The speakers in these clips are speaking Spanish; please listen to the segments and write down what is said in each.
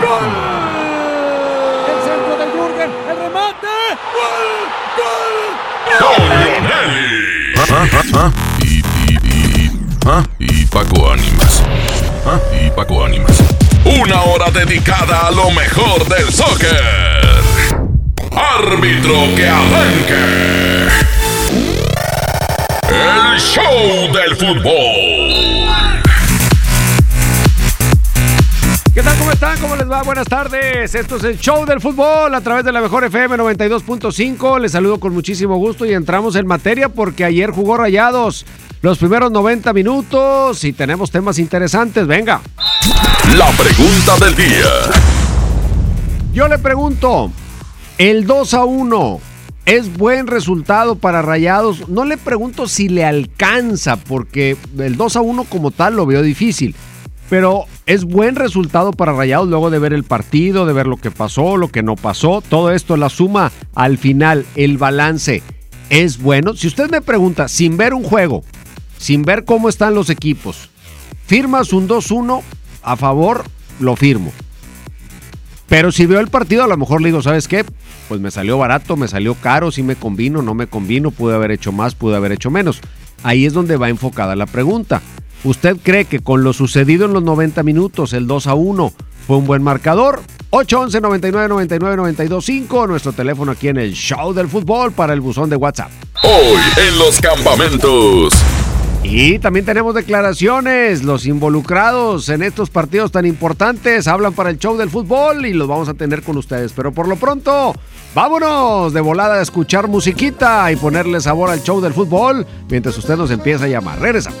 Gol. El centro del Jürgen, el remate. Gol, gol. Leonelli. Y, y, y, Paco Ánimas. Y Paco Ánimas. Una hora dedicada a lo mejor del soccer. Árbitro que arranque. El show del fútbol. ¿Qué tal? ¿Cómo están? ¿Cómo les va? Buenas tardes. Esto es el show del fútbol a través de la mejor FM 92.5. Les saludo con muchísimo gusto y entramos en materia porque ayer jugó Rayados los primeros 90 minutos y tenemos temas interesantes. Venga. La pregunta del día. Yo le pregunto, el 2 a 1 es buen resultado para Rayados. No le pregunto si le alcanza porque el 2 a 1 como tal lo veo difícil. Pero es buen resultado para Rayados luego de ver el partido, de ver lo que pasó, lo que no pasó. Todo esto, la suma al final, el balance es bueno. Si usted me pregunta, sin ver un juego, sin ver cómo están los equipos, ¿firmas un 2-1 a favor? Lo firmo. Pero si veo el partido, a lo mejor le digo, ¿sabes qué? Pues me salió barato, me salió caro, si me convino, no me convino, pude haber hecho más, pude haber hecho menos. Ahí es donde va enfocada la pregunta. ¿Usted cree que con lo sucedido en los 90 minutos, el 2 a 1, fue un buen marcador? 811 99 99 925 nuestro teléfono aquí en el Show del Fútbol para el buzón de WhatsApp. Hoy en los campamentos. Y también tenemos declaraciones. Los involucrados en estos partidos tan importantes hablan para el show del fútbol y los vamos a tener con ustedes. Pero por lo pronto, vámonos de volada a escuchar musiquita y ponerle sabor al show del fútbol mientras usted nos empieza a llamar. Regresamos.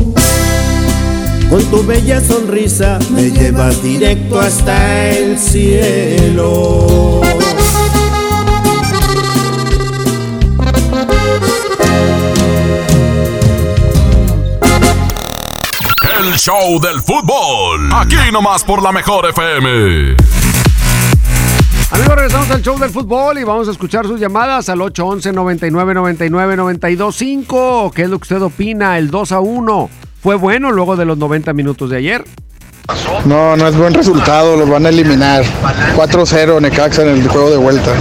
con tu bella sonrisa, me llevas directo hasta el cielo. El show del fútbol. Aquí nomás por la mejor FM. Amigos, regresamos al show del fútbol y vamos a escuchar sus llamadas al 811 99 99 925. ¿Qué es lo que usted opina? El 2 a 1. ¿Fue bueno luego de los 90 minutos de ayer? No, no es buen resultado, los van a eliminar. 4-0 Necaxa en el juego de vuelta.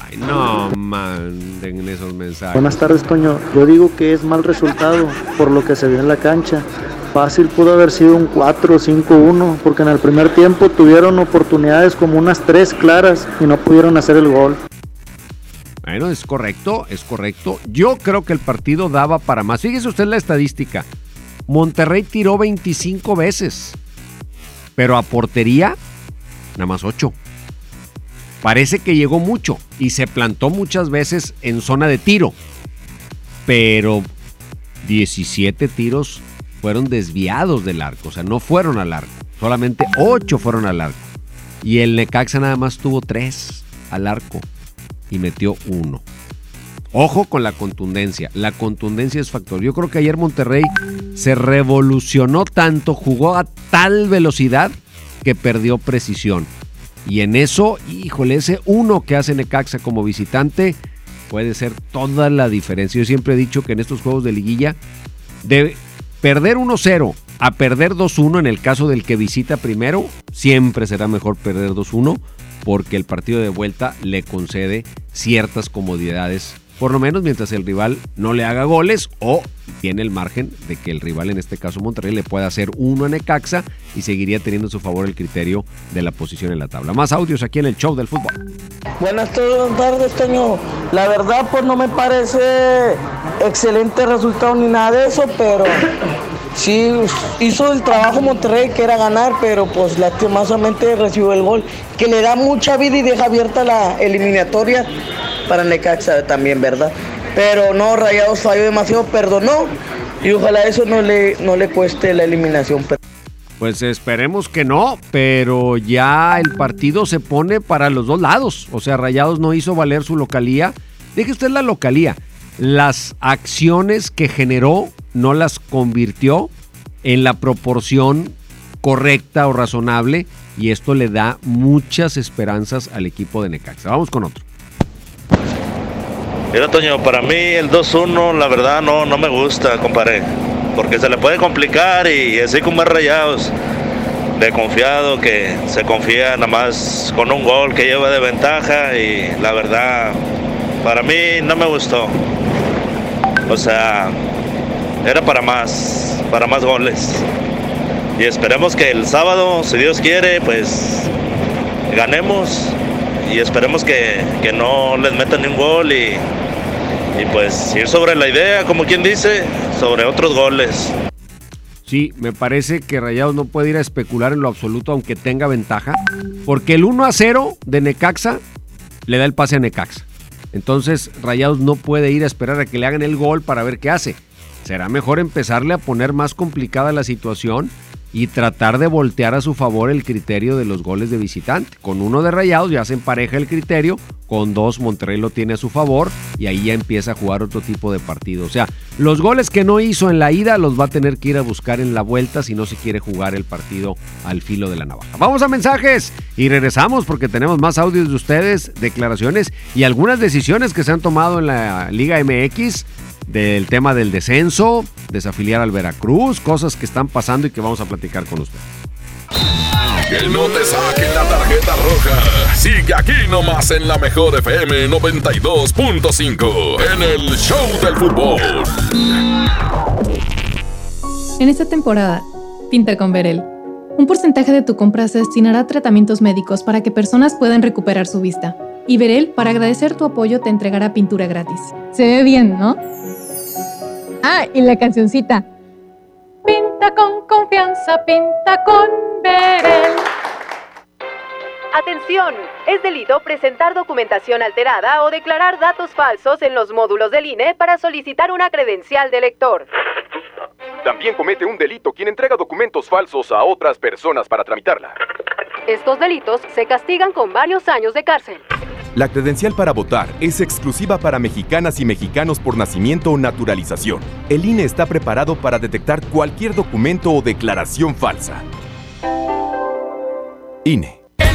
Ay, no manden esos mensajes. Buenas tardes, Toño. Yo digo que es mal resultado por lo que se vio en la cancha. Fácil pudo haber sido un 4 5-1, porque en el primer tiempo tuvieron oportunidades como unas tres claras y no pudieron hacer el gol. Bueno, es correcto, es correcto. Yo creo que el partido daba para más. Fíjese usted la estadística. Monterrey tiró 25 veces, pero a portería nada más 8. Parece que llegó mucho y se plantó muchas veces en zona de tiro, pero 17 tiros fueron desviados del arco, o sea, no fueron al arco, solamente 8 fueron al arco. Y el Necaxa nada más tuvo 3 al arco y metió uno. Ojo con la contundencia. La contundencia es factor. Yo creo que ayer Monterrey se revolucionó tanto, jugó a tal velocidad que perdió precisión. Y en eso, híjole, ese uno que hace Necaxa como visitante puede ser toda la diferencia. Yo siempre he dicho que en estos juegos de liguilla, de perder 1-0 a perder 2-1 en el caso del que visita primero, siempre será mejor perder 2-1 porque el partido de vuelta le concede ciertas comodidades, por lo menos mientras el rival no le haga goles o tiene el margen de que el rival, en este caso Monterrey, le pueda hacer uno a Necaxa y seguiría teniendo a su favor el criterio de la posición en la tabla. Más audios aquí en el show del fútbol. Buenas tardes, Toño. La verdad, pues no me parece excelente resultado ni nada de eso, pero sí hizo el trabajo Monterrey, que era ganar, pero pues lastimosamente recibió el gol, que le da mucha vida y deja abierta la eliminatoria para Necaxa también, ¿verdad? Pero no, Rayados falló demasiado, perdonó, y ojalá eso no le, no le cueste la eliminación. Pues esperemos que no, pero ya el partido se pone para los dos lados. O sea, Rayados no hizo valer su localía. Deje usted la localía. Las acciones que generó no las convirtió en la proporción correcta o razonable y esto le da muchas esperanzas al equipo de Necaxa. Vamos con otro. Mira, Toño, para mí el 2-1, la verdad, no, no me gusta, compadre. Porque se le puede complicar y, así como es rayados, de confiado, que se confía nada más con un gol que lleva de ventaja y la verdad, para mí no me gustó. O sea, era para más, para más goles. Y esperemos que el sábado, si Dios quiere, pues ganemos y esperemos que, que no les metan ni un gol y, y pues ir sobre la idea, como quien dice, sobre otros goles. Sí, me parece que Rayados no puede ir a especular en lo absoluto aunque tenga ventaja, porque el 1 a 0 de Necaxa le da el pase a Necaxa. Entonces Rayados no puede ir a esperar a que le hagan el gol para ver qué hace. Será mejor empezarle a poner más complicada la situación y tratar de voltear a su favor el criterio de los goles de visitante. Con uno de Rayados ya se empareja el criterio, con dos Monterrey lo tiene a su favor y ahí ya empieza a jugar otro tipo de partido. O sea, los goles que no hizo en la ida los va a tener que ir a buscar en la vuelta si no se quiere jugar el partido al filo de la navaja. Vamos a mensajes y regresamos porque tenemos más audios de ustedes, declaraciones y algunas decisiones que se han tomado en la Liga MX del tema del descenso, desafiliar al Veracruz, cosas que están pasando y que vamos a platicar con usted. Que no te saquen la tarjeta roja. Sigue aquí nomás en la mejor FM 92.5 en el Show del Fútbol. En esta temporada, pinta con Verel. Un porcentaje de tu compra se destinará a tratamientos médicos para que personas puedan recuperar su vista. Y Verel, para agradecer tu apoyo, te entregará pintura gratis. Se ve bien, ¿no? Ah, y la cancioncita. Pinta con confianza, pinta con Verel. Atención, es delito presentar documentación alterada o declarar datos falsos en los módulos del INE para solicitar una credencial de lector. También comete un delito quien entrega documentos falsos a otras personas para tramitarla. Estos delitos se castigan con varios años de cárcel. La credencial para votar es exclusiva para mexicanas y mexicanos por nacimiento o naturalización. El INE está preparado para detectar cualquier documento o declaración falsa. INE.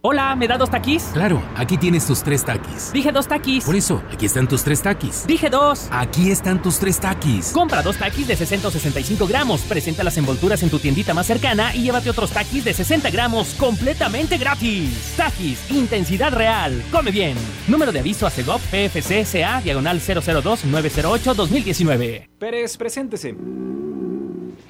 Hola, ¿me da dos taquis? Claro, aquí tienes tus tres taquis. Dije dos taquis. Por eso, aquí están tus tres taquis. Dije dos. Aquí están tus tres taquis. Compra dos taquis de 665 gramos, presenta las envolturas en tu tiendita más cercana y llévate otros taquis de 60 gramos completamente gratis. Taquis, intensidad real. Come bien. Número de aviso a CEGOP PFC CA diagonal 002 908 2019. Pérez, preséntese.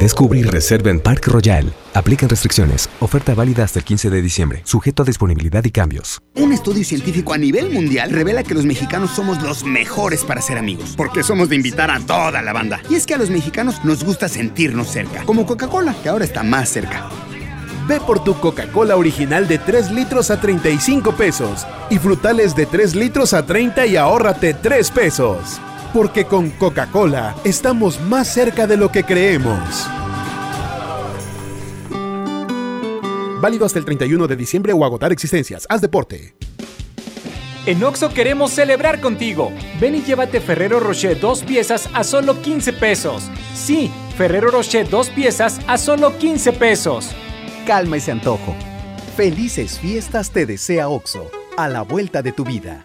Descubre y reserva en Park Royal. Aplican restricciones. Oferta válida hasta el 15 de diciembre. Sujeto a disponibilidad y cambios. Un estudio científico a nivel mundial revela que los mexicanos somos los mejores para ser amigos. Porque somos de invitar a toda la banda. Y es que a los mexicanos nos gusta sentirnos cerca. Como Coca-Cola, que ahora está más cerca. Ve por tu Coca-Cola original de 3 litros a 35 pesos y frutales de 3 litros a 30 y ahórrate 3 pesos. Porque con Coca-Cola estamos más cerca de lo que creemos. Válido hasta el 31 de diciembre o agotar existencias. Haz deporte. En Oxo queremos celebrar contigo. Ven y llévate Ferrero Rocher dos piezas a solo 15 pesos. Sí, Ferrero Rocher dos piezas a solo 15 pesos. Calma ese antojo. Felices fiestas te desea Oxo. A la vuelta de tu vida.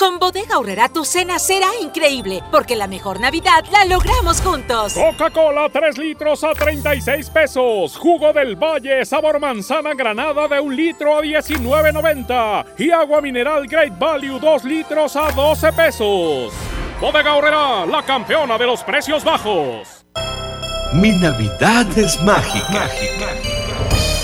Con Bodega Aurrera tu cena será increíble, porque la mejor Navidad la logramos juntos. Coca-Cola 3 litros a 36 pesos. Jugo del Valle sabor manzana granada de un litro a 19.90. Y agua mineral Great Value 2 litros a 12 pesos. Bodega Aurrera, la campeona de los precios bajos. Mi Navidad es mágica. mágica.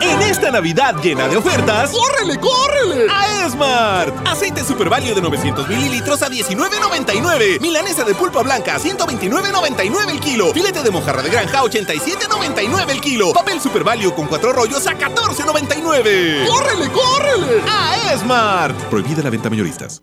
En esta Navidad llena de ofertas, ¡córrele, córrele! A Esmart. Aceite Super Value de 900 mililitros a 19.99. Milanesa de pulpa blanca a 129.99 el kilo. Filete de mojarra de granja a 87.99 el kilo. Papel Super Value con cuatro rollos a 14.99. ¡Córrele, córrele! A Esmart. Prohibida la venta mayoristas.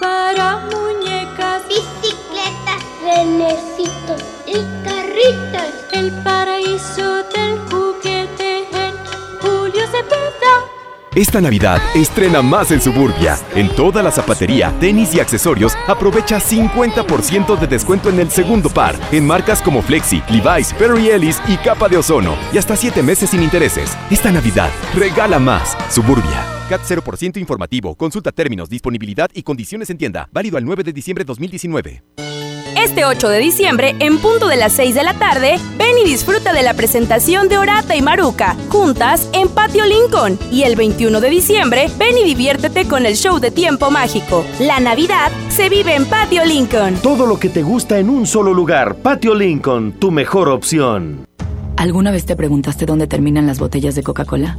para muñecas, bicicletas, renecitos y carritos. El paraíso del juguete en Julio Cepeda. Esta Navidad estrena más en Suburbia. En toda la zapatería, tenis y accesorios, aprovecha 50% de descuento en el segundo par, en marcas como Flexi, Levi's, Perry Ellis y Capa de Ozono, y hasta 7 meses sin intereses. Esta Navidad, regala más. Suburbia. CAT 0% informativo. Consulta términos, disponibilidad y condiciones en tienda. Válido al 9 de diciembre 2019. Este 8 de diciembre, en punto de las 6 de la tarde, ven y disfruta de la presentación de Orata y Maruca, juntas en Patio Lincoln. Y el 21 de diciembre, ven y diviértete con el show de tiempo mágico. La Navidad se vive en Patio Lincoln. Todo lo que te gusta en un solo lugar. Patio Lincoln, tu mejor opción. ¿Alguna vez te preguntaste dónde terminan las botellas de Coca-Cola?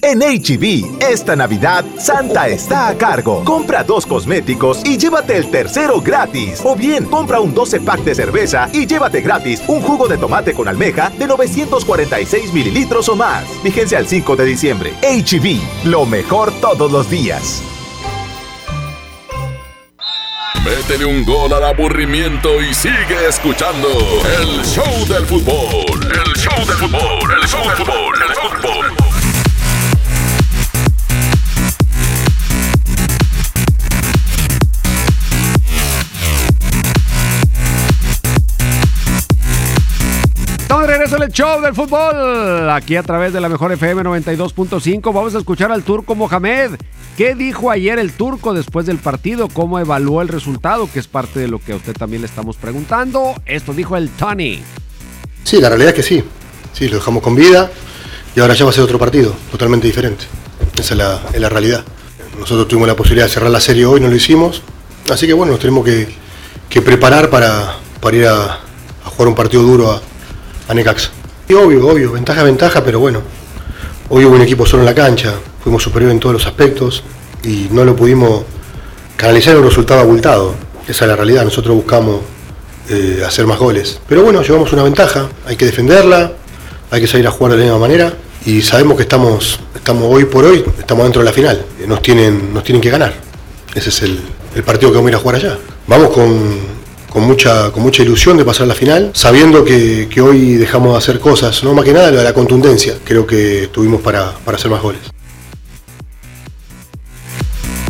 En HB, esta Navidad, Santa está a cargo. Compra dos cosméticos y llévate el tercero gratis. O bien, compra un 12 pack de cerveza y llévate gratis un jugo de tomate con almeja de 946 mililitros o más. Vigencia al 5 de diciembre. HB, lo mejor todos los días. Métele un gol al aburrimiento y sigue escuchando el show del fútbol. El show del fútbol, el show del fútbol, el fútbol. Regreso en el show del fútbol. Aquí a través de la mejor FM 92.5 vamos a escuchar al turco Mohamed. ¿Qué dijo ayer el turco después del partido? ¿Cómo evaluó el resultado? Que es parte de lo que a usted también le estamos preguntando. Esto dijo el Tony. Sí, la realidad es que sí. Sí, lo dejamos con vida y ahora ya va a ser otro partido, totalmente diferente. Esa es la, es la realidad. Nosotros tuvimos la posibilidad de cerrar la serie hoy, no lo hicimos. Así que bueno, nos tenemos que, que preparar para, para ir a, a jugar un partido duro a, a Necaxa. Obvio, obvio, ventaja, ventaja, pero bueno, hoy hubo un equipo solo en la cancha, fuimos superiores en todos los aspectos y no lo pudimos canalizar en un resultado abultado. Esa es la realidad, nosotros buscamos eh, hacer más goles. Pero bueno, llevamos una ventaja, hay que defenderla, hay que salir a jugar de la misma manera y sabemos que estamos, estamos hoy por hoy, estamos dentro de la final, nos tienen, nos tienen que ganar. Ese es el, el partido que vamos a ir a jugar allá. Vamos con, con mucha, con mucha ilusión de pasar la final, sabiendo que, que, hoy dejamos de hacer cosas, no más que nada de la contundencia, creo que tuvimos para, para hacer más goles.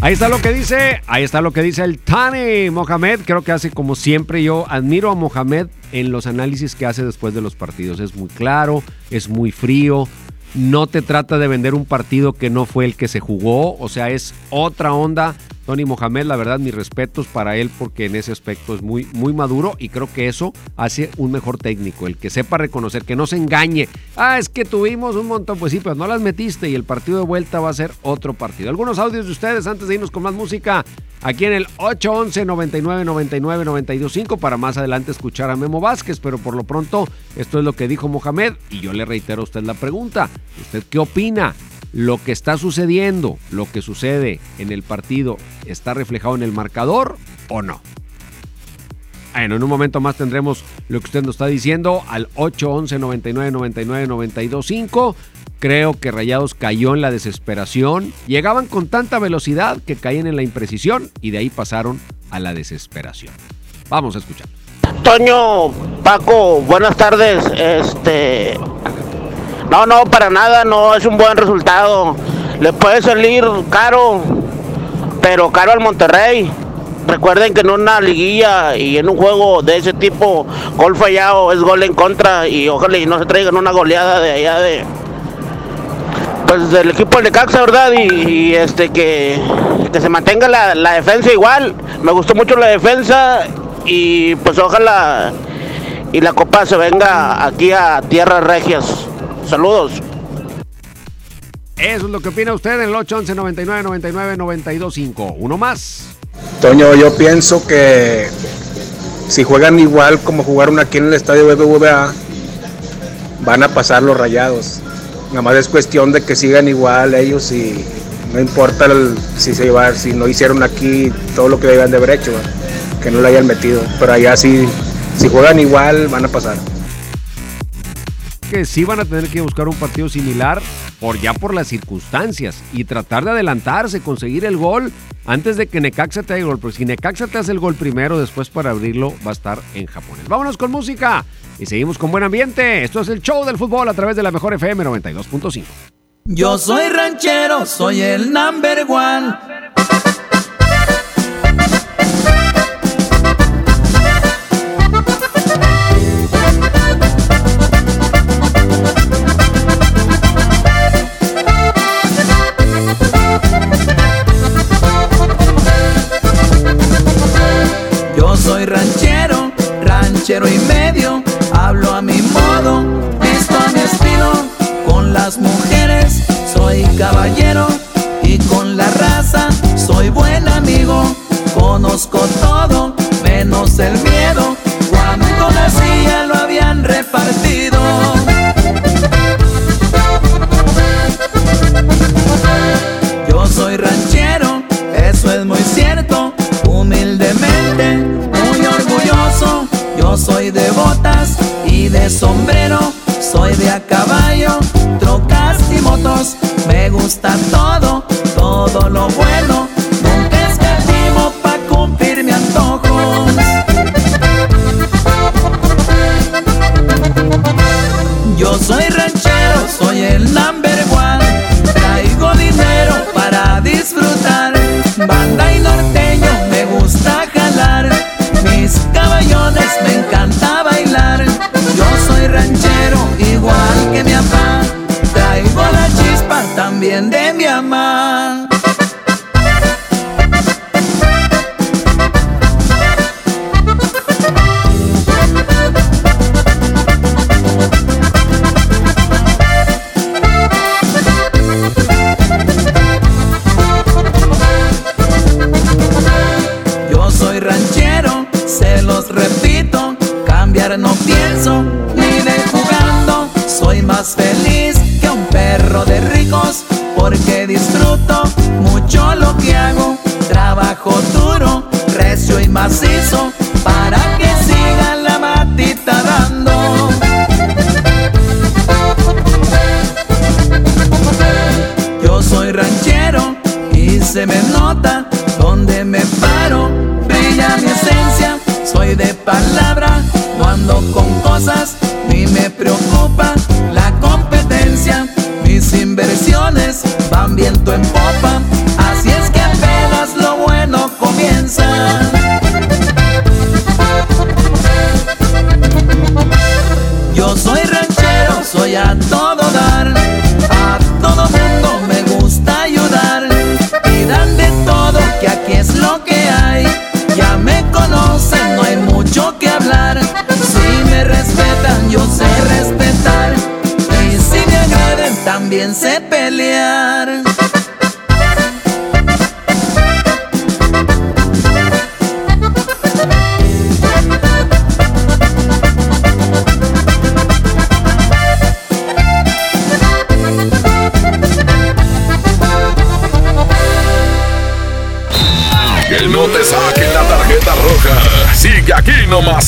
Ahí está lo que dice, ahí está lo que dice el Tani Mohamed. Creo que hace como siempre. Yo admiro a Mohamed en los análisis que hace después de los partidos. Es muy claro, es muy frío. No te trata de vender un partido que no fue el que se jugó. O sea, es otra onda. Tony Mohamed, la verdad, mis respetos para él porque en ese aspecto es muy, muy maduro y creo que eso hace un mejor técnico, el que sepa reconocer, que no se engañe. Ah, es que tuvimos un montón, pues sí, pero no las metiste y el partido de vuelta va a ser otro partido. Algunos audios de ustedes antes de irnos con más música aquí en el 811 99 99 925 para más adelante escuchar a Memo Vázquez, pero por lo pronto esto es lo que dijo Mohamed y yo le reitero a usted la pregunta. ¿Usted qué opina? Lo que está sucediendo, lo que sucede en el partido, está reflejado en el marcador o no. Bueno, en un momento más tendremos lo que usted nos está diciendo al 811 99 99 925. Creo que Rayados cayó en la desesperación. Llegaban con tanta velocidad que caían en la imprecisión y de ahí pasaron a la desesperación. Vamos a escuchar. Toño, Paco, buenas tardes. Este, No, no, para nada, no, es un buen resultado. Le puede salir caro, pero caro al Monterrey. Recuerden que en una liguilla y en un juego de ese tipo, gol fallado es gol en contra y ojalá y no se traigan una goleada de allá de pues del equipo de Necaxa, ¿verdad? Y, y, este que, que se mantenga la, la defensa igual. Me gustó mucho la defensa y pues ojalá y la copa se venga aquí a Tierras Regias. Saludos. Eso es lo que opina usted en el 811 99 99 925. Uno más. Toño, yo pienso que si juegan igual como jugaron aquí en el estadio BBVA, van a pasar los rayados. Nada más es cuestión de que sigan igual ellos y no importa el- si se llevar, si no hicieron aquí todo lo que debían de haber hecho, que no lo hayan metido. Pero allá sí, si juegan igual, van a pasar. Que sí van a tener que buscar un partido similar por ya por las circunstancias y tratar de adelantarse, conseguir el gol antes de que Necaxa te haga el gol. Porque si Necaxa te hace el gol primero, después para abrirlo va a estar en japonés. Vámonos con música y seguimos con buen ambiente. Esto es el show del fútbol a través de la mejor FM 92.5. Yo soy ranchero, soy el number one. Hablo a mi modo, visto a mi estilo, con las mujeres soy caballero y con la raza soy buen amigo, conozco todo menos el miedo, cuando nacía lo habían repartido. A caballo, trocas y motos. Me gusta todo, ni me preocupa la competencia. Mis inversiones van viento en popa,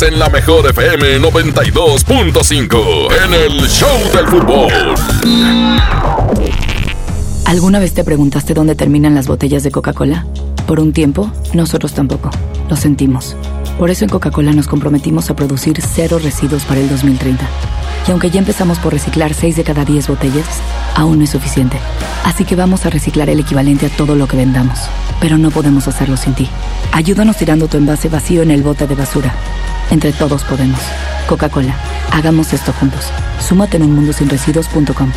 en la mejor FM 92.5 en el Show del Fútbol. ¿Alguna vez te preguntaste dónde terminan las botellas de Coca-Cola? Por un tiempo, nosotros tampoco. Lo sentimos. Por eso en Coca-Cola nos comprometimos a producir cero residuos para el 2030. Y aunque ya empezamos por reciclar 6 de cada 10 botellas, aún no es suficiente. Así que vamos a reciclar el equivalente a todo lo que vendamos. Pero no podemos hacerlo sin ti. Ayúdanos tirando tu envase vacío en el bote de basura. Entre todos podemos. Coca-Cola, hagamos esto juntos. Súmate en unmundosinresiduos.com.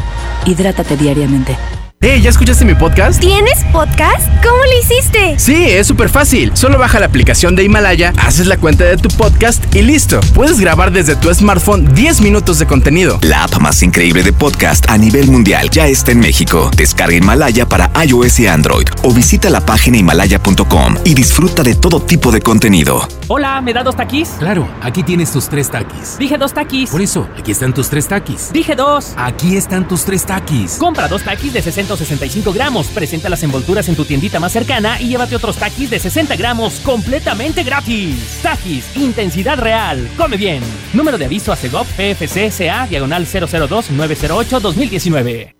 Hidrátate diariamente. Hey, ¿ya escuchaste mi podcast? ¿Tienes podcast? ¿Cómo lo hiciste? Sí, es súper fácil. Solo baja la aplicación de Himalaya, haces la cuenta de tu podcast y listo. Puedes grabar desde tu smartphone 10 minutos de contenido. La app más increíble de podcast a nivel mundial ya está en México. Descarga Himalaya para iOS y Android o visita la página himalaya.com y disfruta de todo tipo de contenido. Hola, ¿me da dos taquis? Claro, aquí tienes tus tres taquis. Dije dos taquis. Por eso, aquí están tus tres taquis. Dije dos. Aquí están tus tres taquis. Compra dos taquis de 60 o 65 gramos. Presenta las envolturas en tu tiendita más cercana y llévate otros taquis de 60 gramos completamente gratis. Taquis, intensidad real. Come bien. Número de aviso a CEGOP PFC CA diagonal 002 908 2019.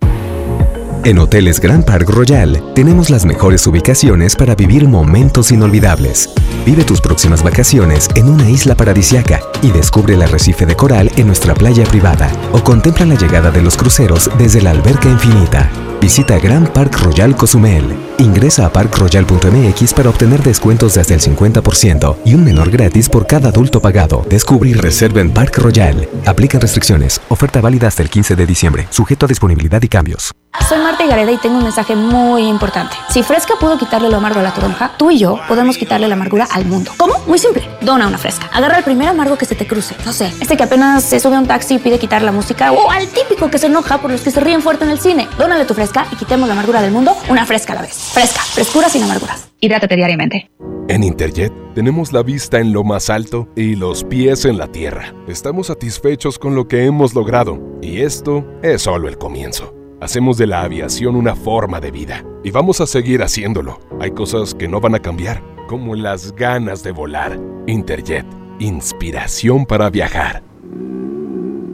En Hoteles Grand Park Royal tenemos las mejores ubicaciones para vivir momentos inolvidables. Vive tus próximas vacaciones en una isla paradisiaca y descubre el arrecife de coral en nuestra playa privada o contempla la llegada de los cruceros desde la alberca infinita. Visita Grand Park Royal Cozumel. Ingresa a parkroyal.mx para obtener descuentos de hasta el 50% y un menor gratis por cada adulto pagado. Descubre y reserva en Park Royal. Aplican restricciones. Oferta válida hasta el 15 de diciembre. Sujeto a disponibilidad y cambios. Soy Marta Gareda y tengo un mensaje muy importante. Si Fresca pudo quitarle lo amargo a la toronja, tú y yo podemos quitarle la amargura al mundo. ¿Cómo? Muy simple. Dona una Fresca. Agarra el primer amargo que se te cruce. No sé, este que apenas se sube a un taxi y pide quitar la música o al típico que se enoja por los que se ríen fuerte en el cine. Dónale tu Fresca y quitemos la amargura del mundo una Fresca a la vez. Fresca, frescura sin amarguras. Hidrátate diariamente. En Interjet tenemos la vista en lo más alto y los pies en la tierra. Estamos satisfechos con lo que hemos logrado y esto es solo el comienzo. Hacemos de la aviación una forma de vida y vamos a seguir haciéndolo. Hay cosas que no van a cambiar, como las ganas de volar. Interjet, inspiración para viajar.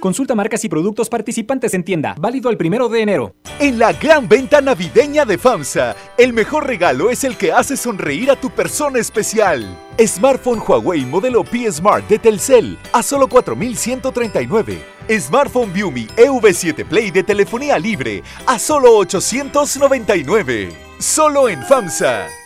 Consulta marcas y productos participantes en tienda. Válido el primero de enero. En la gran venta navideña de FAMSA, el mejor regalo es el que hace sonreír a tu persona especial. Smartphone Huawei modelo P Smart de Telcel a solo 4,139. Smartphone Viumi EV7 Play de telefonía libre a solo 899. Solo en FAMSA.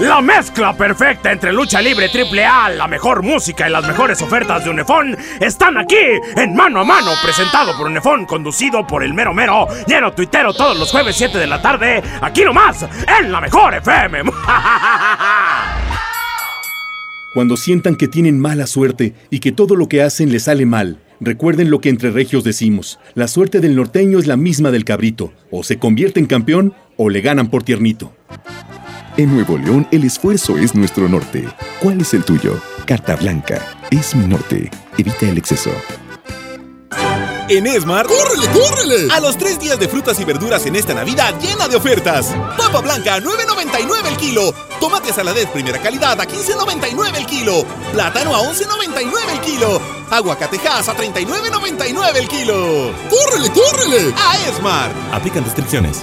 La mezcla perfecta entre lucha libre triple A, la mejor música y las mejores ofertas de Unefón están aquí en Mano a Mano, presentado por Unefón, conducido por el mero mero, lleno tuitero todos los jueves 7 de la tarde, aquí nomás, en la mejor FM. Cuando sientan que tienen mala suerte y que todo lo que hacen les sale mal, recuerden lo que entre regios decimos, la suerte del norteño es la misma del cabrito, o se convierte en campeón o le ganan por tiernito. En Nuevo León, el esfuerzo es nuestro norte. ¿Cuál es el tuyo? Carta Blanca. Es mi norte. Evita el exceso. En Esmar, ¡córrele, córrele! A los tres días de frutas y verduras en esta Navidad llena de ofertas. Papa blanca, 9.99 el kilo. Tomate saladez primera calidad a 15.99 el kilo. Plátano a 11.99 el kilo. Aguacatejas a 39.99 el kilo. ¡Córrele, córrele! A Esmar. Aplican restricciones.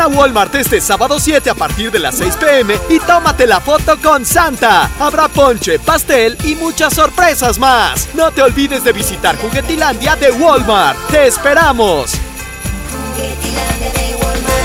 A Walmart este sábado 7 a partir de las 6 pm y tómate la foto con Santa. Habrá ponche, pastel y muchas sorpresas más. No te olvides de visitar Juguetilandia de Walmart. ¡Te esperamos!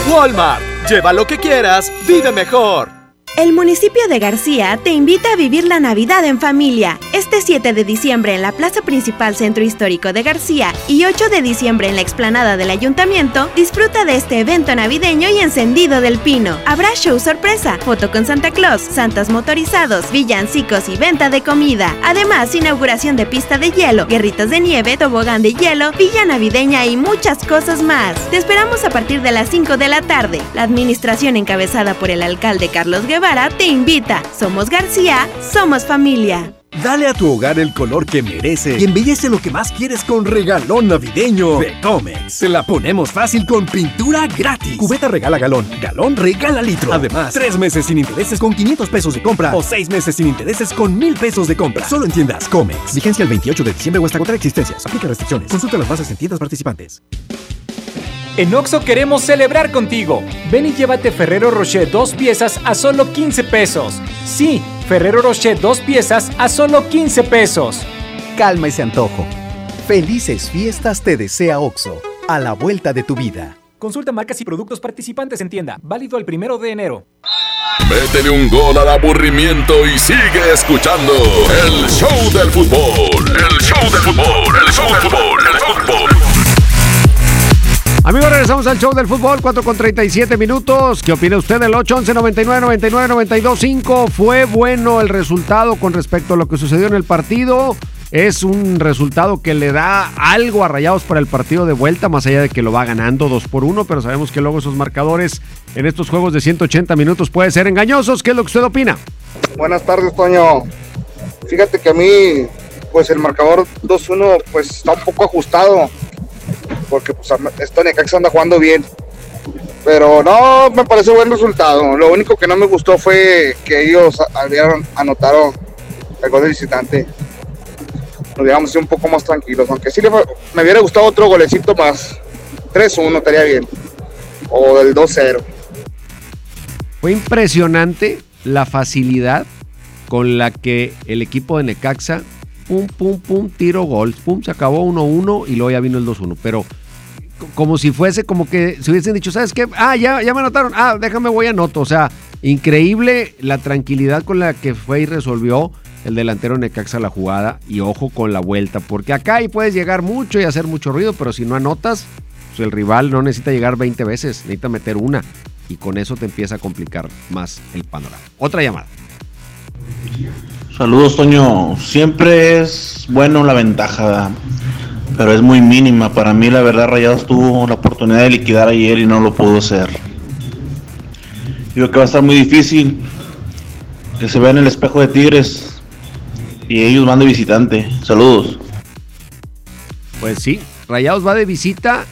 Walmart. Lleva lo que quieras, vive mejor. El municipio de García te invita a vivir la Navidad en familia. Este 7 de diciembre en la Plaza Principal Centro Histórico de García y 8 de diciembre en la explanada del Ayuntamiento, disfruta de este evento navideño y encendido del pino. Habrá show sorpresa, foto con Santa Claus, santas motorizados, villancicos y venta de comida. Además, inauguración de pista de hielo, guerritas de nieve, tobogán de hielo, villa navideña y muchas cosas más. Te esperamos a partir de las 5 de la tarde. La administración encabezada por el alcalde Carlos Guevara te invita. Somos García, somos familia. Dale a tu hogar el color que merece y embellece lo que más quieres con regalón navideño de Comex. Se la ponemos fácil con pintura gratis. Cubeta regala galón, galón regala litro. Además, tres meses sin intereses con 500 pesos de compra o seis meses sin intereses con 1000 pesos de compra. Solo en tiendas Comex. Vigencia el 28 de diciembre o hasta contra existencias. Aplica restricciones. Consulta las bases en tiendas participantes. En Oxo queremos celebrar contigo. Ven y llévate Ferrero Rocher dos piezas a solo 15 pesos. Sí, Ferrero Rocher dos piezas a solo 15 pesos. Calma ese antojo. Felices fiestas te desea Oxo, a la vuelta de tu vida. Consulta marcas y productos participantes en tienda. Válido el primero de enero. Métele un gol al aburrimiento y sigue escuchando el show del fútbol. El show regresamos al show del fútbol, 4 con 37 minutos. ¿Qué opina usted del 811 99 99 92 5? ¿Fue bueno el resultado con respecto a lo que sucedió en el partido? Es un resultado que le da algo a Rayados para el partido de vuelta, más allá de que lo va ganando 2 por 1, pero sabemos que luego esos marcadores en estos juegos de 180 minutos pueden ser engañosos. ¿Qué es lo que usted opina? Buenas tardes, Toño. Fíjate que a mí, pues el marcador 2-1, pues está un poco ajustado porque pues esto Necaxa anda jugando bien. Pero no me parece buen resultado. Lo único que no me gustó fue que ellos habían anotado el gol de visitante. Nos hubiéramos sido un poco más tranquilos, aunque sí me hubiera gustado otro golecito más. 3-1 estaría bien. O del 2-0. Fue impresionante la facilidad con la que el equipo de Necaxa pum, pum, pum, tiro, gol, pum, se acabó 1-1 y luego ya vino el 2-1. Pero como si fuese como que se hubiesen dicho, ¿sabes qué? Ah, ya, ya me anotaron, ah, déjame, voy a anoto. O sea, increíble la tranquilidad con la que fue y resolvió el delantero Necaxa la jugada y ojo con la vuelta, porque acá ahí puedes llegar mucho y hacer mucho ruido, pero si no anotas, pues el rival no necesita llegar 20 veces, necesita meter una y con eso te empieza a complicar más el panorama. Otra llamada. Saludos, Toño. Siempre es bueno la ventaja, pero es muy mínima. Para mí, la verdad, Rayados tuvo la oportunidad de liquidar ayer y no lo pudo hacer. Digo que va a estar muy difícil que se vea en el espejo de Tigres y ellos van de visitante. Saludos. Pues sí, Rayados va de visita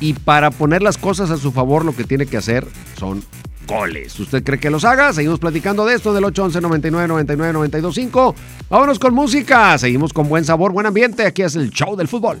y para poner las cosas a su favor lo que tiene que hacer son goles. ¿Usted cree que los haga? Seguimos platicando de esto del 811 99 99 925. Vámonos con música. Seguimos con buen sabor, buen ambiente. Aquí es el show del fútbol.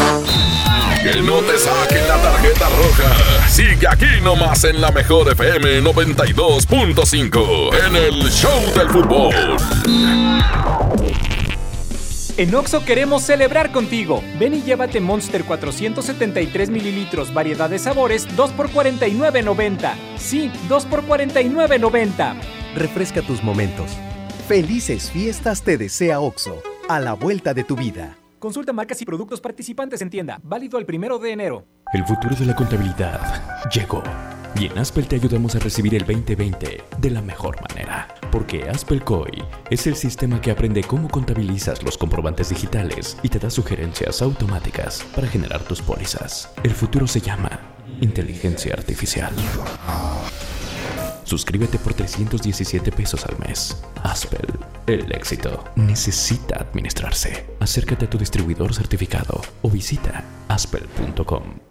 Que no te saquen la tarjeta roja. Sigue aquí nomás en la mejor FM 92.5 en el Show del Fútbol. En Oxo queremos celebrar contigo. Ven y llévate Monster 473 mililitros, variedad de sabores, 2 por 49.90. Sí, 2 por 49.90. Refresca tus momentos. Felices fiestas te desea OXO, a la vuelta de tu vida. Consulta marcas y productos participantes en tienda. Válido el primero de enero. El futuro de la contabilidad llegó. Y en Aspel te ayudamos a recibir el 2020 de la mejor manera. Porque Aspel COI es el sistema que aprende cómo contabilizas los comprobantes digitales y te da sugerencias automáticas para generar tus pólizas. El futuro se llama inteligencia artificial. Suscríbete por 317 pesos al mes. Aspel, el éxito necesita administrarse. Acércate a tu distribuidor certificado o visita aspel.com.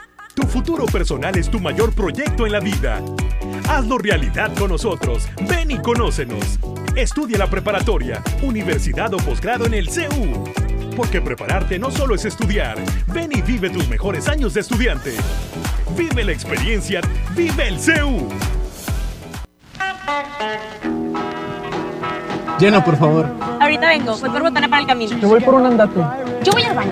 Tu futuro personal es tu mayor proyecto en la vida. Hazlo realidad con nosotros. Ven y conócenos. Estudia la preparatoria, universidad o posgrado en el CEU. Porque prepararte no solo es estudiar. Ven y vive tus mejores años de estudiante. Vive la experiencia, vive el CEU. Llena, por favor. Ahorita vengo, voy por botana para el camino. Yo voy por un andate. Yo voy al baño.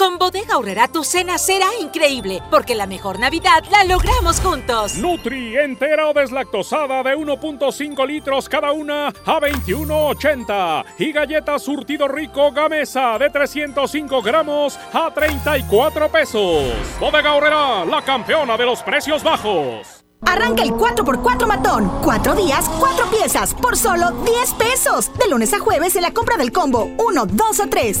Con Bodega Aurrera tu cena será increíble, porque la mejor Navidad la logramos juntos. Nutri entera o deslactosada de 1.5 litros cada una a 21.80 y galletas surtido rico Gamesa de 305 gramos a 34 pesos. Bodega Aurrera, la campeona de los precios bajos. Arranca el 4x4 matón. Cuatro días, cuatro piezas, por solo 10 pesos. De lunes a jueves en la compra del combo 1, 2 o 3.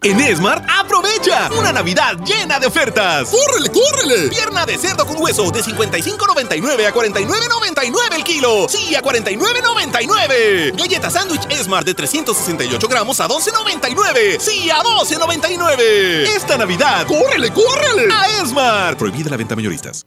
En Esmart, aprovecha una Navidad llena de ofertas. ¡Córrele, córrele! Pierna de cerdo con hueso de 55.99 a 49.99 el kilo. Sí, a 49.99. Galleta sándwich Esmart de 368 gramos a 12.99. Sí, a 12.99. Esta Navidad, ¡córrele, córrele! A Esmart. Prohibida la venta mayoristas.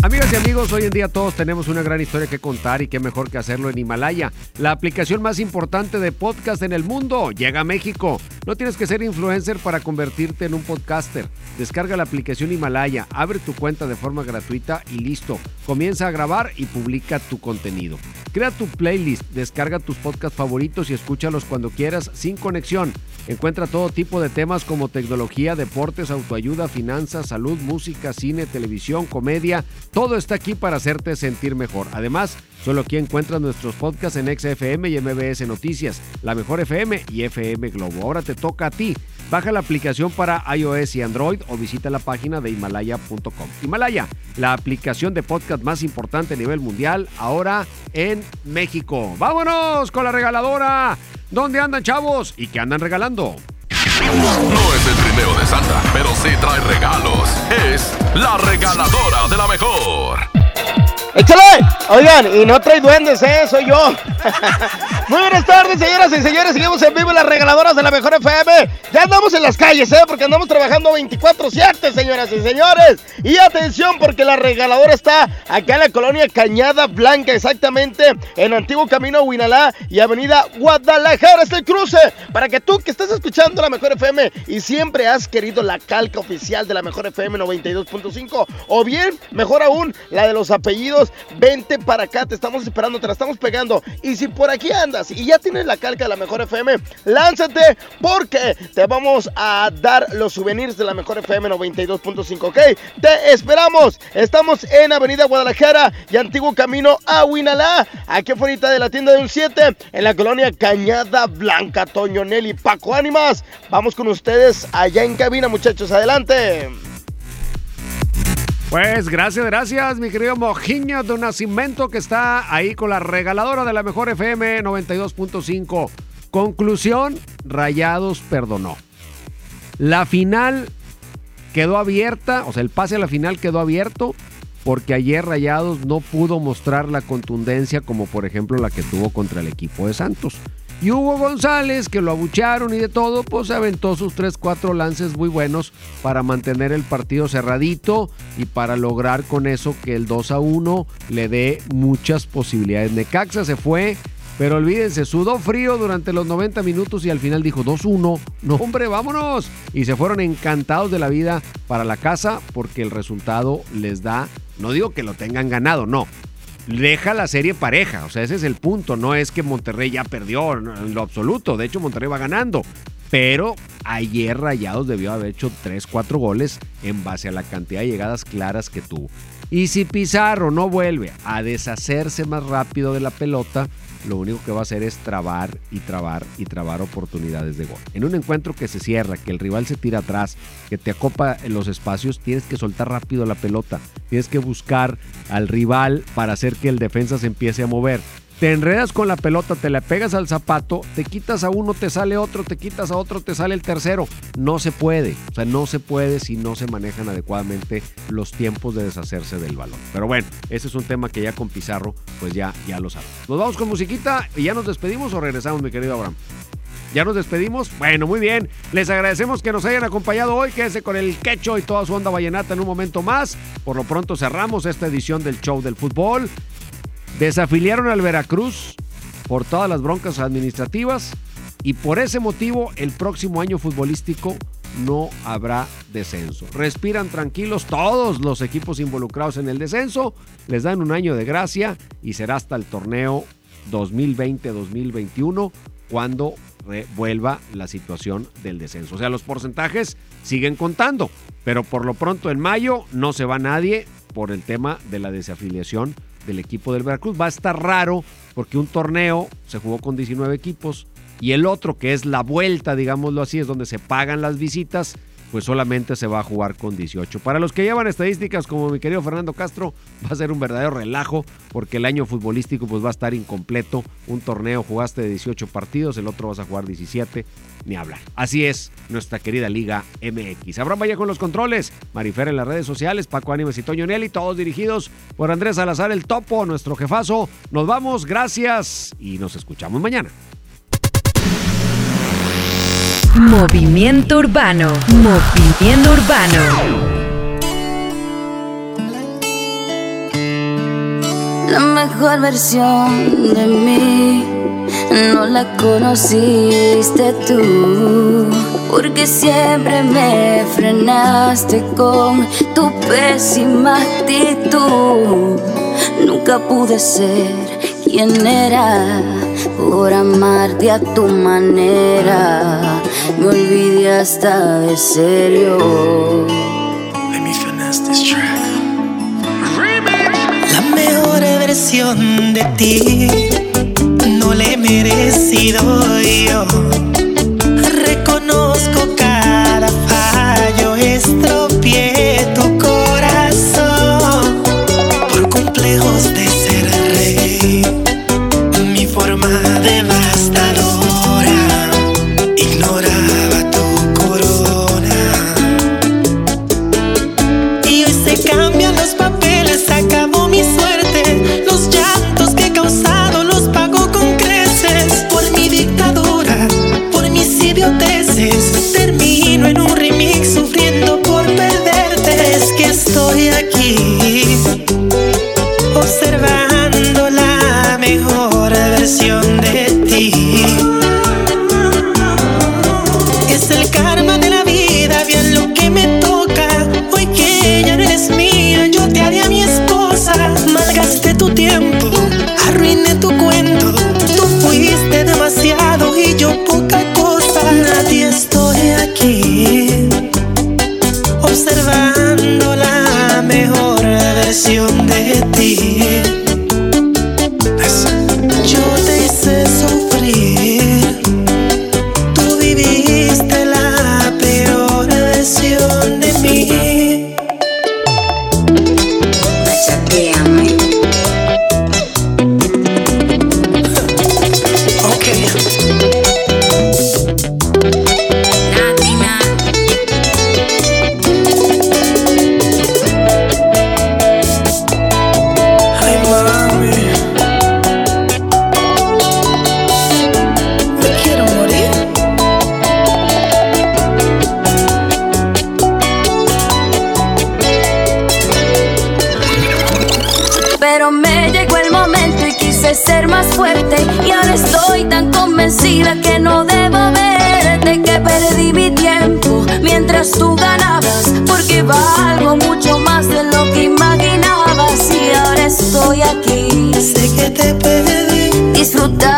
Amigas y amigos, hoy en día todos tenemos una gran historia que contar y qué mejor que hacerlo en Himalaya, la aplicación más importante de podcast en el mundo. Llega a México. No tienes que ser influencer para convertirte en un podcaster. Descarga la aplicación Himalaya, abre tu cuenta de forma gratuita y listo. comienza a grabar y publica tu contenido. Crea tu playlist, descarga tus podcasts favoritos y escúchalos cuando quieras sin conexión. Encuentra todo tipo de temas como tecnología, deportes, autoayuda, finanzas, salud, música, cine, televisión, comedia. Todo está aquí para hacerte sentir mejor. Además, solo aquí encuentras nuestros podcasts en XFM y MBS Noticias, La Mejor FM y FM Globo. Ahora te toca a ti. Baja la aplicación para iOS y Android o visita la página de himalaya.com. Himalaya, la aplicación de podcast más importante a nivel mundial, ahora en México. ¡Vámonos con la regaladora! ¿Dónde andan chavos? ¿Y qué andan regalando? No es el trineo de Santa, pero sí trae regalos. Es la regaladora de la mejor. ¡Échale! Oigan, y no trae duendes, ¿eh? Soy yo. Muy buenas tardes, señoras y señores. Seguimos en vivo las regaladoras de la Mejor FM. Ya andamos en las calles, ¿eh? Porque andamos trabajando 24-7, señoras y señores. Y atención, porque la regaladora está acá en la colonia Cañada Blanca, exactamente en Antiguo Camino Huinalá y Avenida Guadalajara. Es el cruce. Para que tú que estás escuchando la Mejor FM y siempre has querido la calca oficial de la Mejor FM 92.5, o bien, mejor aún, la de los apellidos, vente para acá. Te estamos esperando, te la estamos pegando. Y si por aquí andas y ya tienes la calca de la Mejor FM, lánzate porque te vamos a dar los souvenirs de la Mejor FM 92.5, ¿ok? Te esperamos. Estamos en Avenida Guadalajara y Antiguo Camino a Huinalá, aquí afuera de la tienda de un 7, en la colonia Cañada Blanca, Toño Nelly, Paco Ánimas. Vamos con ustedes allá en cabina, muchachos. Adelante. Pues gracias, gracias, mi querido Mojiño de Nacimiento que está ahí con la regaladora de la mejor FM 92.5. Conclusión, Rayados perdonó. La final quedó abierta, o sea, el pase a la final quedó abierto porque ayer Rayados no pudo mostrar la contundencia como por ejemplo la que tuvo contra el equipo de Santos. Y Hugo González, que lo abucharon y de todo, pues aventó sus 3-4 lances muy buenos para mantener el partido cerradito y para lograr con eso que el 2 1 le dé muchas posibilidades. Necaxa se fue, pero olvídense, sudó frío durante los 90 minutos y al final dijo 2-1. No, hombre, vámonos. Y se fueron encantados de la vida para la casa porque el resultado les da, no digo que lo tengan ganado, no, deja la serie pareja. O sea, ese es el punto. No es que Monterrey ya perdió en lo absoluto. De hecho, Monterrey va ganando. Pero ayer Rayados debió haber hecho 3, 4 goles en base a la cantidad de llegadas claras que tuvo. Y si Pizarro no vuelve a deshacerse más rápido de la pelota, lo único que va a hacer es trabar y trabar y trabar oportunidades de gol. En un encuentro que se cierra, que el rival se tira atrás, que te acopa en los espacios, tienes que soltar rápido la pelota. Tienes que buscar al rival para hacer que el defensa se empiece a mover te enredas con la pelota, te la pegas al zapato, te quitas a uno, te sale otro, te quitas a otro, te sale el tercero. No se puede. O sea, no se puede si no se manejan adecuadamente los tiempos de deshacerse del balón. Pero bueno, ese es un tema que ya con Pizarro, pues ya, ya lo sabes. Nos vamos con musiquita y ya nos despedimos o regresamos, mi querido Abraham. ¿Ya nos despedimos? Bueno, muy bien. Les agradecemos que nos hayan acompañado hoy. Quédese con el quecho y toda su onda vallenata en un momento más. Por lo pronto cerramos esta edición del show del fútbol. Desafiliaron al Veracruz por todas las broncas administrativas y por ese motivo el próximo año futbolístico no habrá descenso. Respiran tranquilos todos los equipos involucrados en el descenso, les dan un año de gracia y será hasta el torneo 2020-2021 cuando vuelva la situación del descenso. O sea, los porcentajes siguen contando, pero por lo pronto en mayo no se va nadie por el tema de la desafiliación del equipo del Veracruz. Va a estar raro porque un torneo se jugó con 19 equipos y el otro, que es la vuelta, digámoslo así, es donde se pagan las visitas, pues solamente se va a jugar con 18. Para los que llevan estadísticas como mi querido Fernando Castro, va a ser un verdadero relajo porque el año futbolístico pues va a estar incompleto. Un torneo jugaste de 18 partidos, el otro vas a jugar 17, ni hablar. Así es nuestra querida Liga MX. Abraham vaya con los controles, Marifer en las redes sociales, Paco Ánimes y Toño Nelly, todos dirigidos por Andrés Salazar el Topo, nuestro jefazo. Nos vamos, gracias y nos escuchamos mañana. Movimiento urbano. Movimiento urbano. La mejor versión de mí no la conociste tú, porque siempre me frenaste con tu pésima actitud. Nunca pude ser quien era por amarte a tu manera. Me olvidé hasta de serio. Let me finesse this track. La mejor versión de ti no le he merecido yo. Reconozco cada fallo, esto Ну сюда